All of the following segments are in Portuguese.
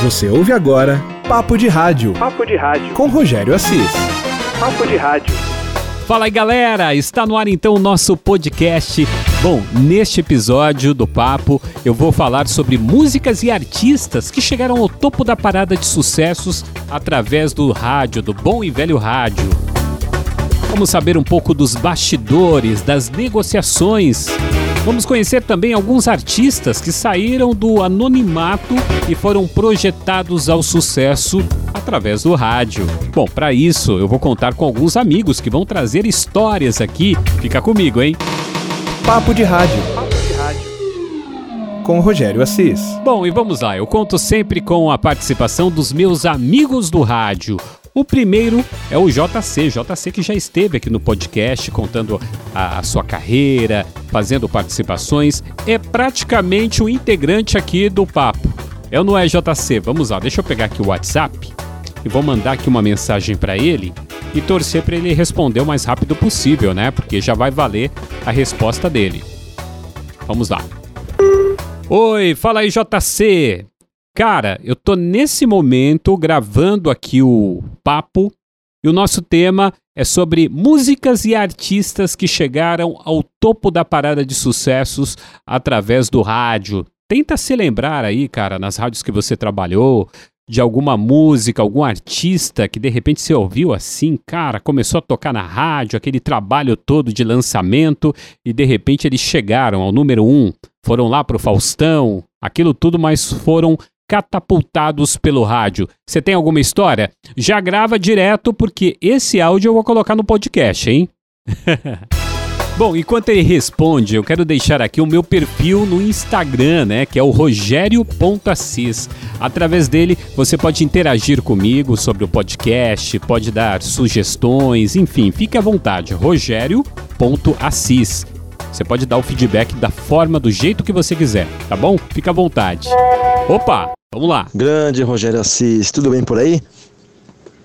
Você ouve agora Papo de Rádio. Papo de Rádio. Com Rogério Assis. Papo de Rádio. Fala aí galera, está no ar então o nosso podcast. Bom, neste episódio do Papo eu vou falar sobre músicas e artistas que chegaram ao topo da parada de sucessos através do rádio, do bom e velho rádio. Vamos saber um pouco dos bastidores, das negociações Vamos conhecer também alguns artistas que saíram do anonimato e foram projetados ao sucesso através do rádio. Bom, para isso eu vou contar com alguns amigos que vão trazer histórias aqui. Fica comigo, hein? Papo de Rádio. Papo de Rádio. Com Rogério Assis. Bom, e vamos lá. Eu conto sempre com a participação dos meus amigos do rádio. O primeiro é o JC, JC que já esteve aqui no podcast contando a, a sua carreira, fazendo participações, é praticamente o integrante aqui do papo. É ou não é JC? Vamos lá, deixa eu pegar aqui o WhatsApp e vou mandar aqui uma mensagem para ele e torcer para ele responder o mais rápido possível, né? Porque já vai valer a resposta dele. Vamos lá. Oi, fala aí JC. Cara, eu tô nesse momento gravando aqui o papo e o nosso tema é sobre músicas e artistas que chegaram ao topo da parada de sucessos através do rádio. Tenta se lembrar aí, cara, nas rádios que você trabalhou, de alguma música, algum artista que de repente você ouviu assim, cara, começou a tocar na rádio, aquele trabalho todo de lançamento e de repente eles chegaram ao número um, foram lá pro Faustão, aquilo tudo, mas foram catapultados pelo rádio. Você tem alguma história? Já grava direto porque esse áudio eu vou colocar no podcast, hein? Bom, enquanto ele responde, eu quero deixar aqui o meu perfil no Instagram, né, que é o rogério.assis. Através dele, você pode interagir comigo sobre o podcast, pode dar sugestões, enfim, fique à vontade, rogério.assis. Você pode dar o feedback da forma, do jeito que você quiser, tá bom? Fica à vontade. Opa, vamos lá. Grande Rogério Assis, tudo bem por aí?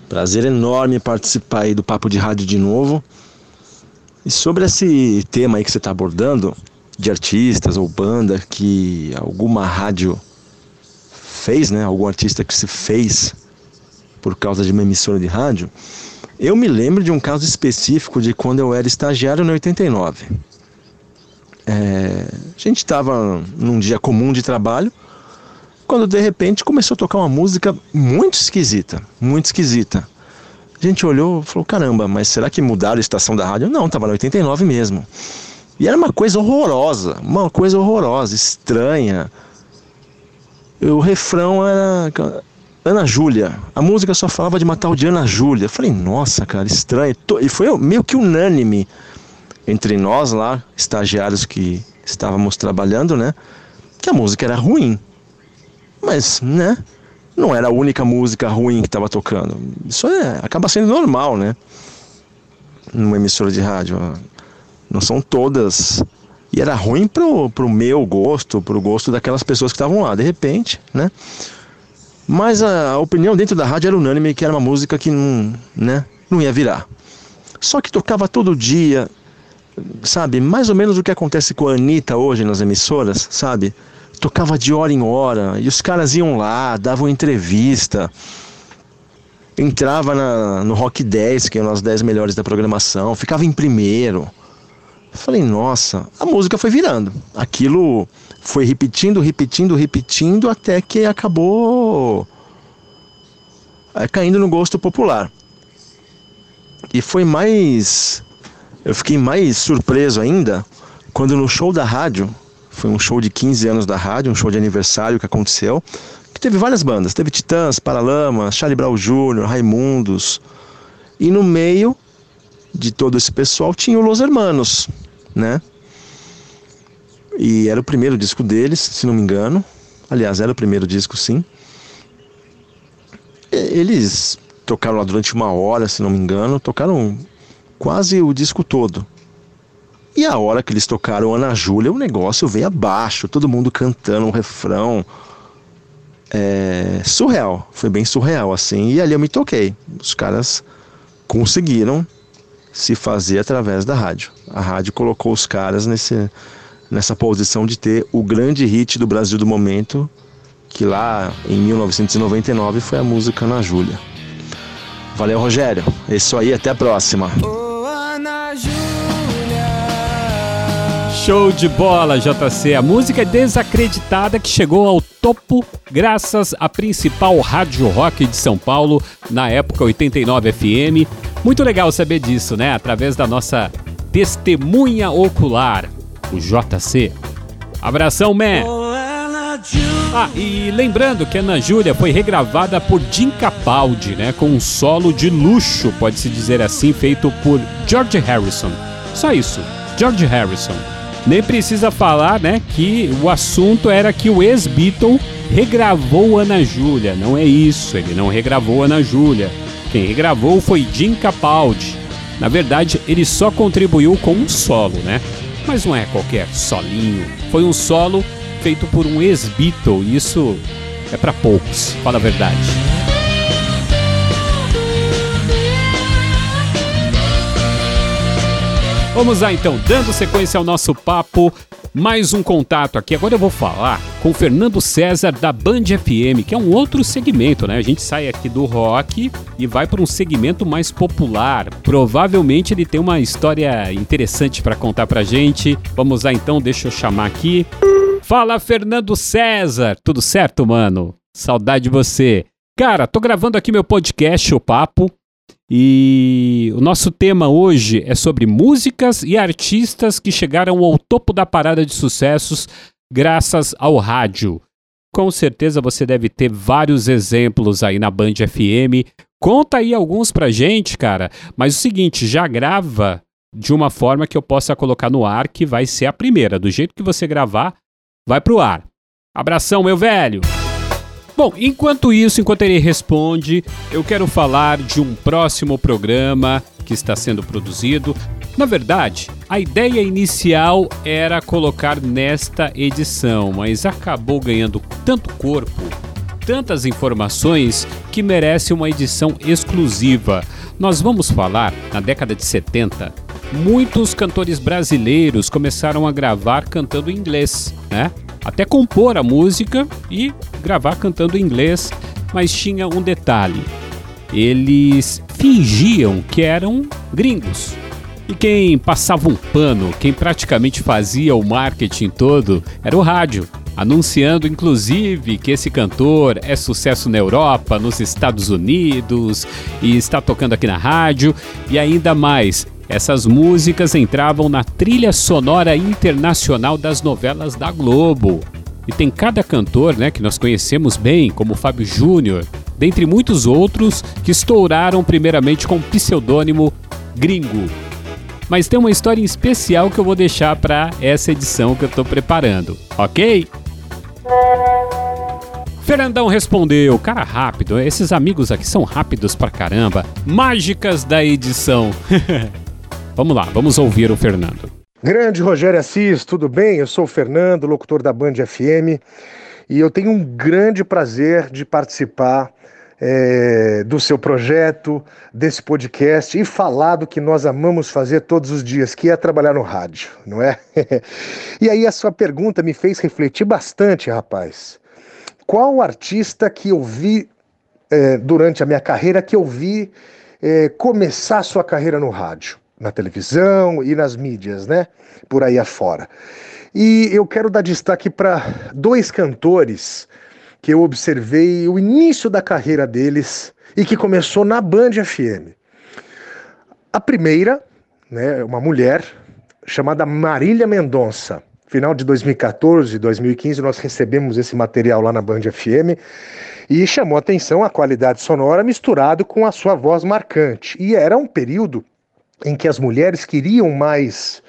Prazer enorme participar aí do Papo de Rádio de novo. E sobre esse tema aí que você está abordando, de artistas ou banda que alguma rádio fez, né? Algum artista que se fez por causa de uma emissora de rádio. Eu me lembro de um caso específico de quando eu era estagiário no 89. É, a gente estava num dia comum de trabalho, quando de repente começou a tocar uma música muito esquisita, muito esquisita. A gente olhou e falou: caramba, mas será que mudaram a estação da rádio? Não, estava no 89 mesmo. E era uma coisa horrorosa, uma coisa horrorosa, estranha. O refrão era Ana Júlia. A música só falava de uma tal de Ana Júlia. Falei, nossa, cara, estranho. E foi meio que unânime entre nós lá, estagiários que estávamos trabalhando, né? Que a música era ruim. Mas, né? Não era a única música ruim que estava tocando. Isso é, acaba sendo normal, né? Numa emissora de rádio. Não são todas. E era ruim pro, pro meu gosto, pro gosto daquelas pessoas que estavam lá. De repente, né? Mas a, opinião dentro da rádio era unânime que era uma música que não, né, não ia virar. Só que tocava todo dia, sabe, mais ou menos o que acontece com a Anitta hoje nas emissoras, sabe? Tocava de hora em hora e os caras iam lá, davam entrevista, entrava na, no Rock 10, que é das 10 melhores da programação, ficava em primeiro. Falei, nossa, a música foi virando. Aquilo foi repetindo, repetindo, repetindo, até que acabou é, caindo no gosto popular. E foi mais eu fiquei mais surpreso ainda quando no show da rádio, foi um show de 15 anos da rádio, um show de aniversário que aconteceu, que teve várias bandas, teve Titãs, Paralamas, Charlie Brown Jr., Raimundos, e no meio de todo esse pessoal tinha o Los Hermanos, né? E era o primeiro disco deles, se não me engano. Aliás, era o primeiro disco, sim. Eles tocaram lá durante uma hora, se não me engano. Tocaram quase o disco todo. E a hora que eles tocaram Ana Júlia, o negócio veio abaixo, todo mundo cantando um refrão. É, surreal, foi bem surreal assim. E ali eu me toquei. Os caras conseguiram se fazer através da rádio. A rádio colocou os caras nesse, nessa posição de ter o grande hit do Brasil do momento, que lá em 1999 foi a música Ana Júlia. Valeu, Rogério. É isso aí, até a próxima. Show de bola, JC. A música é desacreditada que chegou ao topo graças à principal rádio rock de São Paulo, na época 89 FM. Muito legal saber disso, né? Através da nossa testemunha ocular, o JC. Abração, man! Ah, e lembrando que Ana Júlia foi regravada por Jim Capaldi, né? Com um solo de luxo, pode-se dizer assim, feito por George Harrison. Só isso, George Harrison. Nem precisa falar, né, que o assunto era que o ex-Beatle regravou Ana Júlia. Não é isso, ele não regravou Ana Júlia. Quem regravou foi Jim Capaldi. Na verdade, ele só contribuiu com um solo, né? Mas não é qualquer solinho. Foi um solo feito por um ex-Beatle. Isso é para poucos, fala a verdade. Vamos lá então, dando sequência ao nosso papo, mais um contato aqui. Agora eu vou falar com Fernando César da Band FM, que é um outro segmento, né? A gente sai aqui do rock e vai para um segmento mais popular. Provavelmente ele tem uma história interessante para contar pra gente. Vamos lá então, deixa eu chamar aqui. Fala Fernando César, tudo certo, mano? Saudade de você. Cara, tô gravando aqui meu podcast, o Papo, e o nosso tema hoje é sobre músicas e artistas que chegaram ao topo da parada de sucessos graças ao rádio. Com certeza você deve ter vários exemplos aí na Band FM. Conta aí alguns pra gente, cara. Mas o seguinte, já grava de uma forma que eu possa colocar no ar, que vai ser a primeira. Do jeito que você gravar, vai pro ar. Abração, meu velho! Bom, enquanto isso, enquanto ele responde, eu quero falar de um próximo programa que está sendo produzido. Na verdade, a ideia inicial era colocar nesta edição, mas acabou ganhando tanto corpo, tantas informações que merece uma edição exclusiva. Nós vamos falar, na década de 70, muitos cantores brasileiros começaram a gravar cantando em inglês, né? Até compor a música e gravar cantando em inglês, mas tinha um detalhe: eles fingiam que eram gringos. E quem passava um pano, quem praticamente fazia o marketing todo, era o rádio, anunciando inclusive que esse cantor é sucesso na Europa, nos Estados Unidos e está tocando aqui na rádio, e ainda mais, essas músicas entravam na trilha sonora internacional das novelas da Globo. E tem cada cantor, né, que nós conhecemos bem, como Fábio Júnior, dentre muitos outros que estouraram primeiramente com o pseudônimo Gringo. Mas tem uma história especial que eu vou deixar para essa edição que eu estou preparando, ok? Fernandão respondeu, cara rápido, esses amigos aqui são rápidos pra caramba. Mágicas da edição. Vamos lá, vamos ouvir o Fernando. Grande Rogério Assis, tudo bem? Eu sou o Fernando, locutor da Band FM, e eu tenho um grande prazer de participar é, do seu projeto, desse podcast e falar do que nós amamos fazer todos os dias, que é trabalhar no rádio, não é? e aí a sua pergunta me fez refletir bastante, rapaz. Qual artista que eu vi é, durante a minha carreira que eu vi é, começar sua carreira no rádio? Na televisão e nas mídias, né? Por aí afora. E eu quero dar destaque para dois cantores que eu observei o início da carreira deles e que começou na Band FM. A primeira, né, uma mulher chamada Marília Mendonça. Final de 2014, 2015, nós recebemos esse material lá na Band FM e chamou atenção a qualidade sonora misturado com a sua voz marcante. E era um período em que as mulheres queriam mais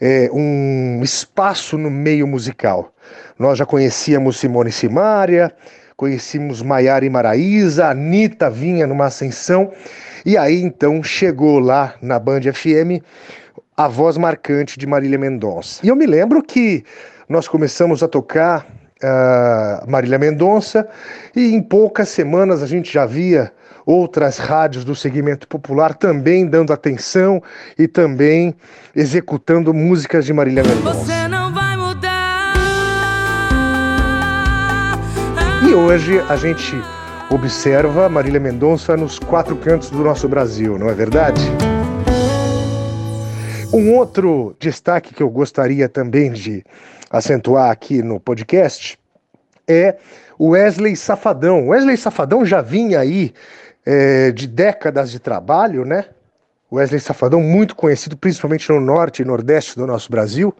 é, um espaço no meio musical. Nós já conhecíamos Simone Simaria, conhecíamos Maiara e Maraísa, a Anitta vinha numa ascensão, e aí então chegou lá na Band FM a voz marcante de Marília Mendonça. E eu me lembro que nós começamos a tocar uh, Marília Mendonça e em poucas semanas a gente já via outras rádios do segmento popular também dando atenção e também executando músicas de Marília Mendonça. Você não vai mudar. E hoje a gente observa Marília Mendonça nos quatro cantos do nosso Brasil, não é verdade? Um outro destaque que eu gostaria também de acentuar aqui no podcast é o Wesley Safadão. Wesley Safadão já vinha aí é, de décadas de trabalho, né? Wesley Safadão, muito conhecido principalmente no norte e nordeste do nosso Brasil,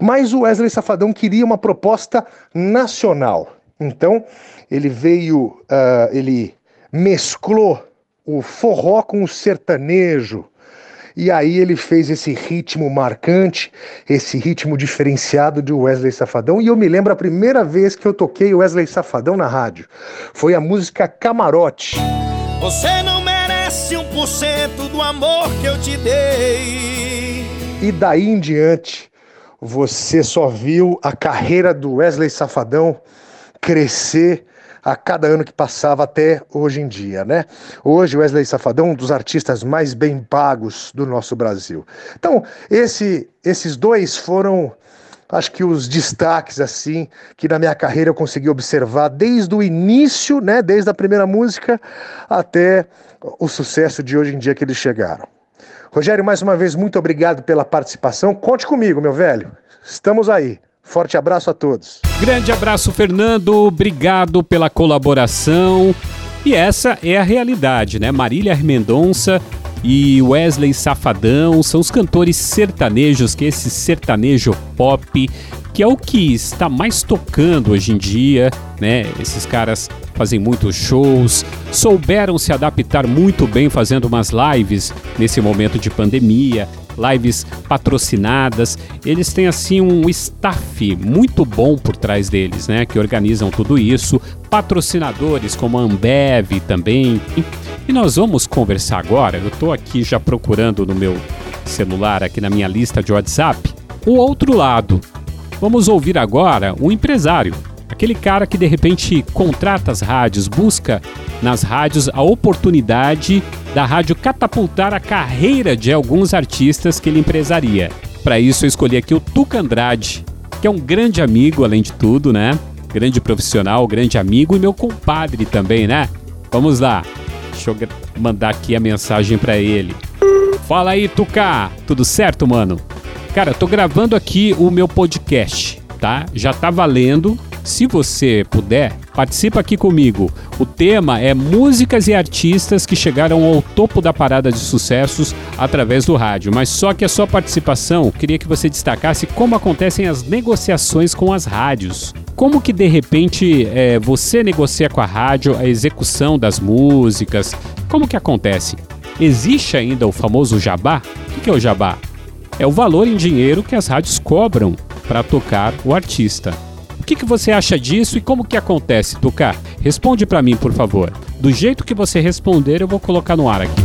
mas o Wesley Safadão queria uma proposta nacional. Então, ele veio, uh, ele mesclou o forró com o sertanejo, e aí ele fez esse ritmo marcante, esse ritmo diferenciado de Wesley Safadão. E eu me lembro a primeira vez que eu toquei Wesley Safadão na rádio. Foi a música Camarote. Você não merece um por cento do amor que eu te dei. E daí em diante, você só viu a carreira do Wesley Safadão crescer a cada ano que passava até hoje em dia, né? Hoje Wesley Safadão um dos artistas mais bem pagos do nosso Brasil. Então, esse, esses dois foram acho que os destaques assim que na minha carreira eu consegui observar desde o início, né, desde a primeira música até o sucesso de hoje em dia que eles chegaram. Rogério, mais uma vez muito obrigado pela participação. Conte comigo, meu velho. Estamos aí. Forte abraço a todos. Grande abraço, Fernando. Obrigado pela colaboração. E essa é a realidade, né? Marília Mendonça e Wesley Safadão são os cantores sertanejos, que esse sertanejo pop, que é o que está mais tocando hoje em dia, né? Esses caras fazem muitos shows, souberam se adaptar muito bem fazendo umas lives nesse momento de pandemia, lives patrocinadas. Eles têm assim um staff muito bom por trás deles, né, que organizam tudo isso. Patrocinadores como a Ambev também. E nós vamos conversar agora. Eu estou aqui já procurando no meu celular aqui na minha lista de WhatsApp o outro lado. Vamos ouvir agora um empresário Aquele cara que de repente contrata as rádios, busca nas rádios a oportunidade da rádio catapultar a carreira de alguns artistas que ele empresaria. Para isso eu escolhi aqui o Tuca Andrade, que é um grande amigo além de tudo, né? Grande profissional, grande amigo e meu compadre também, né? Vamos lá. Deixa eu mandar aqui a mensagem para ele. Fala aí, Tuca. Tudo certo, mano? Cara, tô gravando aqui o meu podcast, tá? Já tá valendo se você puder, participa aqui comigo. O tema é músicas e artistas que chegaram ao topo da parada de sucessos através do rádio. Mas só que a sua participação, queria que você destacasse como acontecem as negociações com as rádios. Como que de repente é, você negocia com a rádio a execução das músicas? Como que acontece? Existe ainda o famoso jabá? O que é o jabá? É o valor em dinheiro que as rádios cobram para tocar o artista que, que você acha disso e como que acontece, Tucar? Responde para mim, por favor. Do jeito que você responder, eu vou colocar no ar aqui.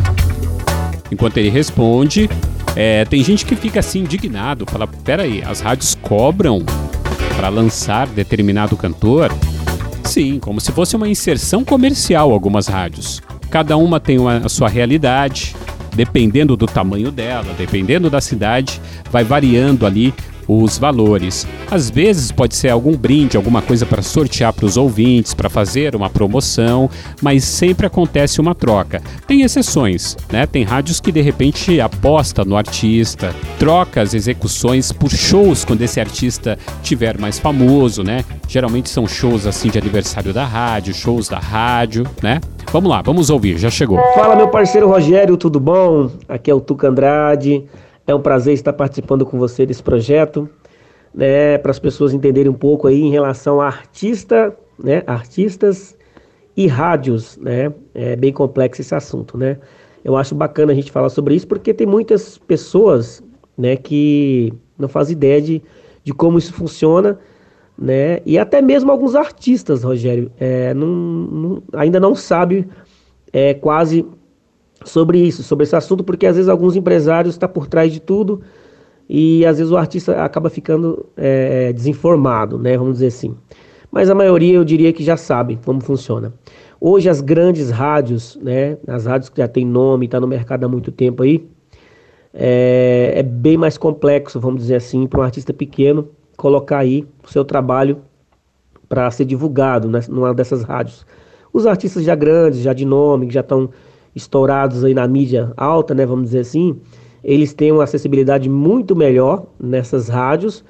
Enquanto ele responde, é, tem gente que fica assim indignado, fala: peraí, as rádios cobram para lançar determinado cantor? Sim, como se fosse uma inserção comercial algumas rádios. Cada uma tem uma, a sua realidade, dependendo do tamanho dela, dependendo da cidade, vai variando ali os valores. Às vezes pode ser algum brinde, alguma coisa para sortear para os ouvintes, para fazer uma promoção, mas sempre acontece uma troca. Tem exceções, né? Tem rádios que de repente aposta no artista, troca as execuções por shows quando esse artista tiver mais famoso, né? Geralmente são shows assim de aniversário da rádio, shows da rádio, né? Vamos lá, vamos ouvir, já chegou. Fala meu parceiro Rogério, tudo bom? Aqui é o Tuca Andrade. É um prazer estar participando com você desse projeto, né, para as pessoas entenderem um pouco aí em relação a artista, né, artistas e rádios, né? É bem complexo esse assunto, né? Eu acho bacana a gente falar sobre isso porque tem muitas pessoas, né, que não fazem ideia de, de como isso funciona, né? E até mesmo alguns artistas, Rogério, é, não, não, ainda não sabe é, quase sobre isso, sobre esse assunto, porque às vezes alguns empresários estão tá por trás de tudo e às vezes o artista acaba ficando é, desinformado, né? Vamos dizer assim. Mas a maioria eu diria que já sabe como funciona. Hoje as grandes rádios, né? As rádios que já tem nome, está no mercado há muito tempo aí, é, é bem mais complexo, vamos dizer assim, para um artista pequeno colocar aí o seu trabalho para ser divulgado né, numa dessas rádios. Os artistas já grandes, já de nome, que já estão estourados aí na mídia alta, né, vamos dizer assim, eles têm uma acessibilidade muito melhor nessas rádios,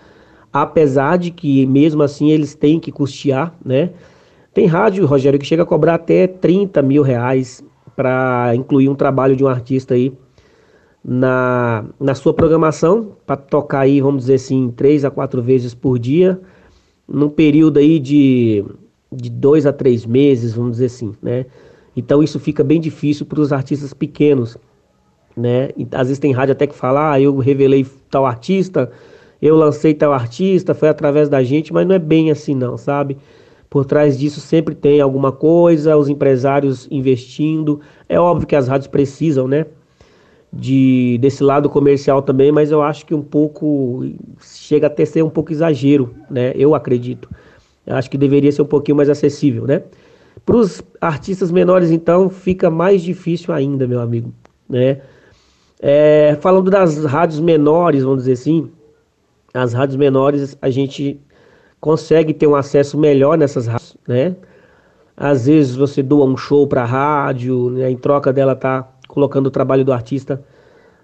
apesar de que mesmo assim eles têm que custear, né? Tem rádio, Rogério, que chega a cobrar até 30 mil reais para incluir um trabalho de um artista aí na, na sua programação, para tocar aí, vamos dizer assim, três a quatro vezes por dia, num período aí de, de dois a três meses, vamos dizer assim, né? Então isso fica bem difícil para os artistas pequenos, né? Às vezes tem rádio até que fala, ah, eu revelei tal artista, eu lancei tal artista, foi através da gente, mas não é bem assim não, sabe? Por trás disso sempre tem alguma coisa, os empresários investindo. É óbvio que as rádios precisam, né? De, desse lado comercial também, mas eu acho que um pouco chega até ser um pouco exagero, né? Eu acredito. Eu acho que deveria ser um pouquinho mais acessível, né? Para os artistas menores, então, fica mais difícil ainda, meu amigo, né? É, falando das rádios menores, vamos dizer assim, as rádios menores a gente consegue ter um acesso melhor nessas rádios, né? Às vezes você doa um show para a rádio, né? em troca dela tá colocando o trabalho do artista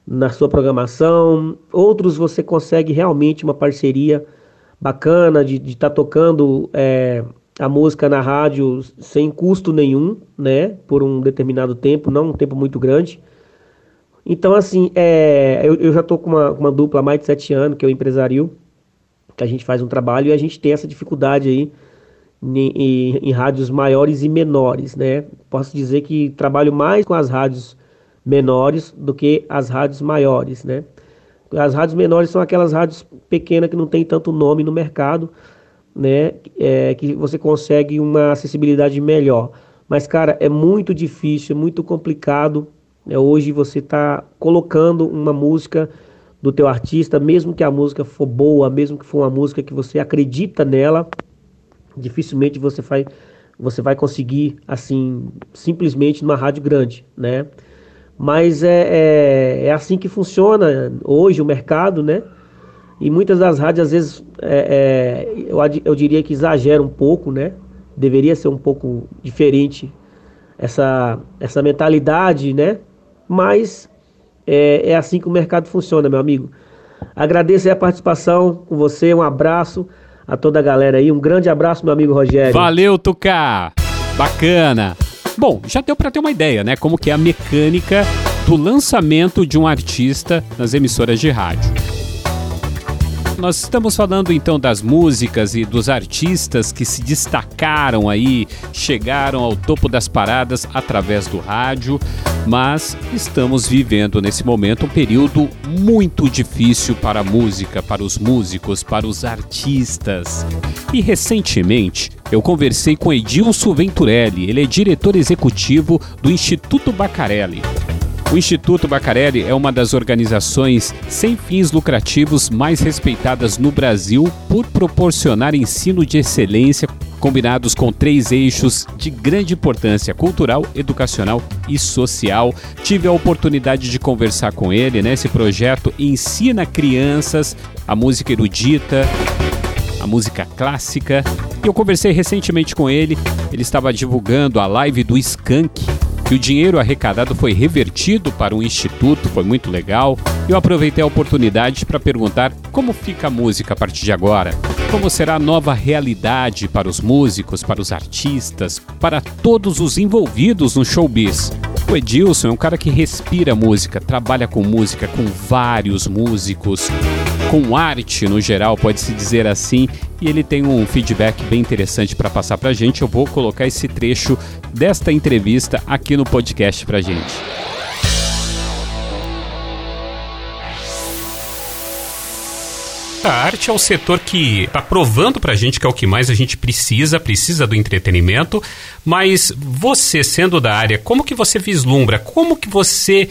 na sua programação. Outros você consegue realmente uma parceria bacana de estar tá tocando é, a música na rádio sem custo nenhum, né? Por um determinado tempo, não um tempo muito grande. Então, assim, é, eu, eu já estou com uma, uma dupla há mais de sete anos, que é o empresário que a gente faz um trabalho e a gente tem essa dificuldade aí em, em, em, rádios maiores e menores, né? Posso dizer que trabalho mais com as rádios menores do que as rádios maiores, né? As rádios menores são aquelas rádios pequenas que não tem tanto nome no mercado, né? É, que você consegue uma acessibilidade melhor. Mas, cara, é muito difícil, é muito complicado. Né? Hoje você está colocando uma música do teu artista, mesmo que a música for boa, mesmo que for uma música que você acredita nela, dificilmente você vai, você vai conseguir assim simplesmente numa rádio grande, né? Mas é, é, é assim que funciona hoje o mercado, né? E muitas das rádios às vezes é, é, eu, eu diria que exagera um pouco, né? Deveria ser um pouco diferente essa, essa mentalidade, né? Mas é, é assim que o mercado funciona, meu amigo. Agradeço a participação com você, um abraço a toda a galera aí. Um grande abraço, meu amigo Rogério. Valeu, Tuca! Bacana! Bom, já deu para ter uma ideia, né? Como que é a mecânica do lançamento de um artista nas emissoras de rádio nós estamos falando então das músicas e dos artistas que se destacaram aí, chegaram ao topo das paradas através do rádio, mas estamos vivendo nesse momento um período muito difícil para a música, para os músicos, para os artistas. E recentemente eu conversei com Edilson Venturelli, ele é diretor executivo do Instituto Bacarelli. O Instituto Bacarelli é uma das organizações sem fins lucrativos mais respeitadas no Brasil por proporcionar ensino de excelência combinados com três eixos de grande importância cultural, educacional e social. Tive a oportunidade de conversar com ele, né? Esse projeto ensina crianças a música erudita, a música clássica. E eu conversei recentemente com ele, ele estava divulgando a live do Skank, que o dinheiro arrecadado foi revertido para um instituto, foi muito legal. Eu aproveitei a oportunidade para perguntar como fica a música a partir de agora. Como será a nova realidade para os músicos, para os artistas, para todos os envolvidos no showbiz? O Edilson é um cara que respira música, trabalha com música, com vários músicos, com arte no geral, pode-se dizer assim, e ele tem um feedback bem interessante para passar para a gente. Eu vou colocar esse trecho desta entrevista aqui no podcast para a gente. A arte é o setor que está provando para a gente que é o que mais a gente precisa, precisa do entretenimento. Mas você, sendo da área, como que você vislumbra? Como que você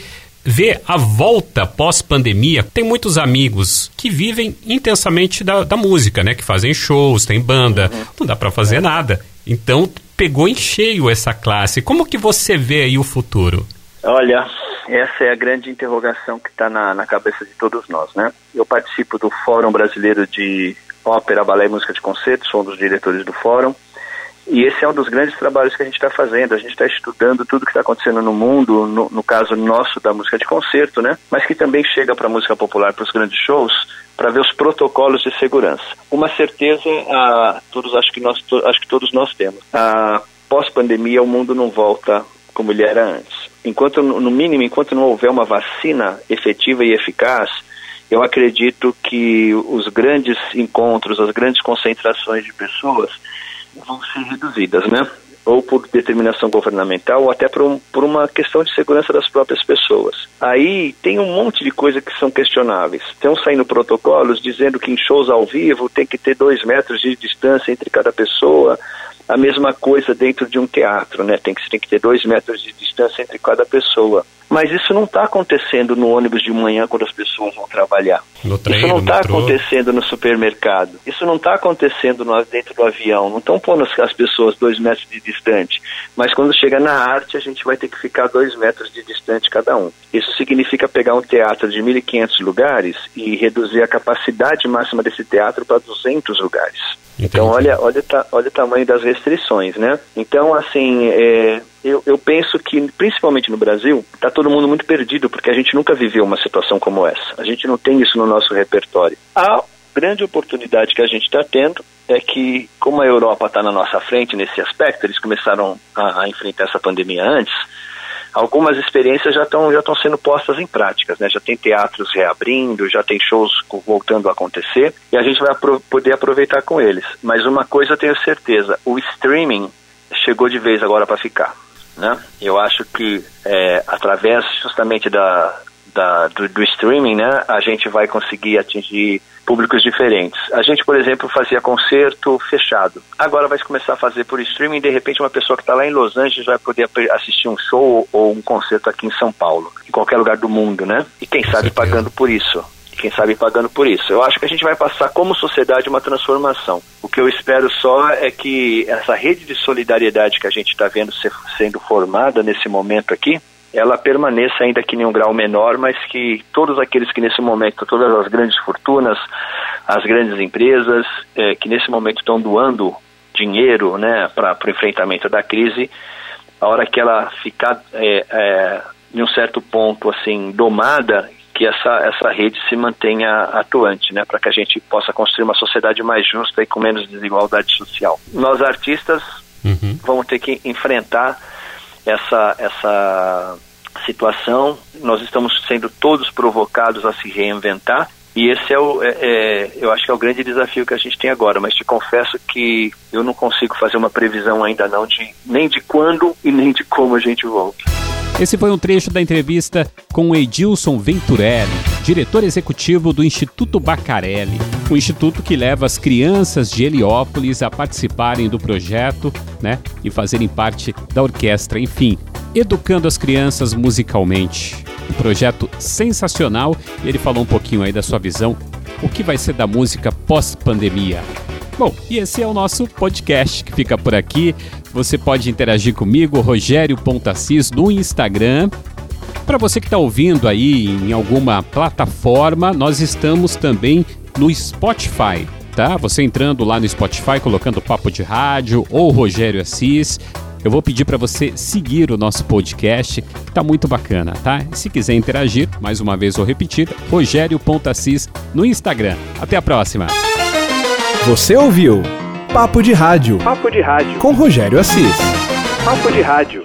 vê a volta pós-pandemia? Tem muitos amigos que vivem intensamente da, da, música, né? Que fazem shows, tem banda. Não dá para fazer nada. Então, pegou em cheio essa classe. Como que você vê aí o futuro? Olha, essa é a grande interrogação que está na, na, cabeça de todos nós, né? Eu participo do Fórum Brasileiro de ópera, balé e música de concerto, sou um dos diretores do fórum. E esse é um dos grandes trabalhos que a gente está fazendo. A gente está estudando tudo que está acontecendo no mundo, no, no, caso nosso da música de concerto, né? Mas que também chega para a música popular, para os grandes shows, para ver os protocolos de segurança. Uma certeza, a, todos acho que nós, to, acho que todos nós temos. A pós-pandemia, o mundo não volta como ele era antes. Enquanto, no mínimo, enquanto não houver uma vacina efetiva e eficaz, eu acredito que os grandes encontros, as grandes concentrações de pessoas vão ser reduzidas, né? Ou por determinação governamental, ou até por, um, por uma questão de segurança das próprias pessoas. Aí tem um monte de coisas que são questionáveis. Estão saindo protocolos dizendo que em shows ao vivo tem que ter dois metros de distância entre cada pessoa, a mesma coisa dentro de um teatro, né? Tem que, tem que ter dois metros de distância entre cada pessoa. Mas isso não está acontecendo no ônibus de manhã quando as pessoas vão trabalhar. No trem, isso não está acontecendo no supermercado. Isso não está acontecendo no, dentro do avião. Não estão pondo as, as pessoas dois metros de distante. Mas quando chega na arte, a gente vai ter que ficar dois metros de distante cada um. Isso significa pegar um teatro de 1.500 lugares e reduzir a capacidade máxima desse teatro para 200 lugares. Então, olha, olha, olha o tamanho das restrições, né? Então, assim, é, eu, eu, penso que, principalmente no Brasil, está todo mundo muito perdido, porque a gente nunca viveu uma situação como essa. A gente não tem isso no nosso repertório. A grande oportunidade que a gente está tendo é que, como a Europa está na nossa frente nesse aspecto, eles começaram a, a enfrentar essa pandemia antes, algumas experiências já estão já estão sendo postas em práticas, né? Já tem teatros reabrindo, já tem shows voltando a acontecer e a gente vai apro poder aproveitar com eles. Mas uma coisa eu tenho certeza, o streaming chegou de vez agora para ficar, né? Eu acho que é, através justamente da, da do, do streaming, né, a gente vai conseguir atingir públicos diferentes. A gente, por exemplo, fazia concerto fechado. Agora vai começar a fazer por streaming. De repente, uma pessoa que está lá em Los Angeles vai poder assistir um show ou um concerto aqui em São Paulo, em qualquer lugar do mundo, né? E quem sabe pagando por isso. Quem sabe pagando por isso. Eu acho que a gente vai passar como sociedade uma transformação. O que eu espero só é que essa rede de solidariedade que a gente está vendo ser, sendo formada nesse momento aqui, ela permaneça ainda que em um grau menor, mas que todos aqueles que nesse momento, todas as grandes fortunas, as grandes empresas, é, que nesse momento estão doando dinheiro né, para o enfrentamento da crise, a hora que ela ficar é, é, em um certo ponto assim domada, que essa, essa rede se mantenha atuante, né, para que a gente possa construir uma sociedade mais justa e com menos desigualdade social. Nós artistas uhum. vamos ter que enfrentar essa, essa situação. Nós estamos sendo todos provocados a se reinventar. E esse é o, é, é, eu acho que é o grande desafio que a gente tem agora. Mas te confesso que eu não consigo fazer uma previsão ainda não de nem de quando e nem de como a gente volta. Esse foi um trecho da entrevista com Edilson Venturelli, diretor executivo do Instituto Bacarelli, um instituto que leva as crianças de Heliópolis a participarem do projeto, né, e fazerem parte da orquestra, enfim, educando as crianças musicalmente. Um projeto sensacional e ele falou um pouquinho aí da sua visão, o que vai ser da música pós-pandemia. Bom, e esse é o nosso podcast que fica por aqui. Você pode interagir comigo, Rogério Pontacis, no Instagram. Para você que está ouvindo aí em alguma plataforma, nós estamos também no Spotify. Tá? Você entrando lá no Spotify, colocando Papo de Rádio ou Rogério Assis, eu vou pedir para você seguir o nosso podcast, que tá muito bacana, tá? Se quiser interagir, mais uma vez vou repetir, Rogério Pontacis no Instagram. Até a próxima! Você ouviu Papo de Rádio. Papo de Rádio. Com Rogério Assis. Papo de Rádio.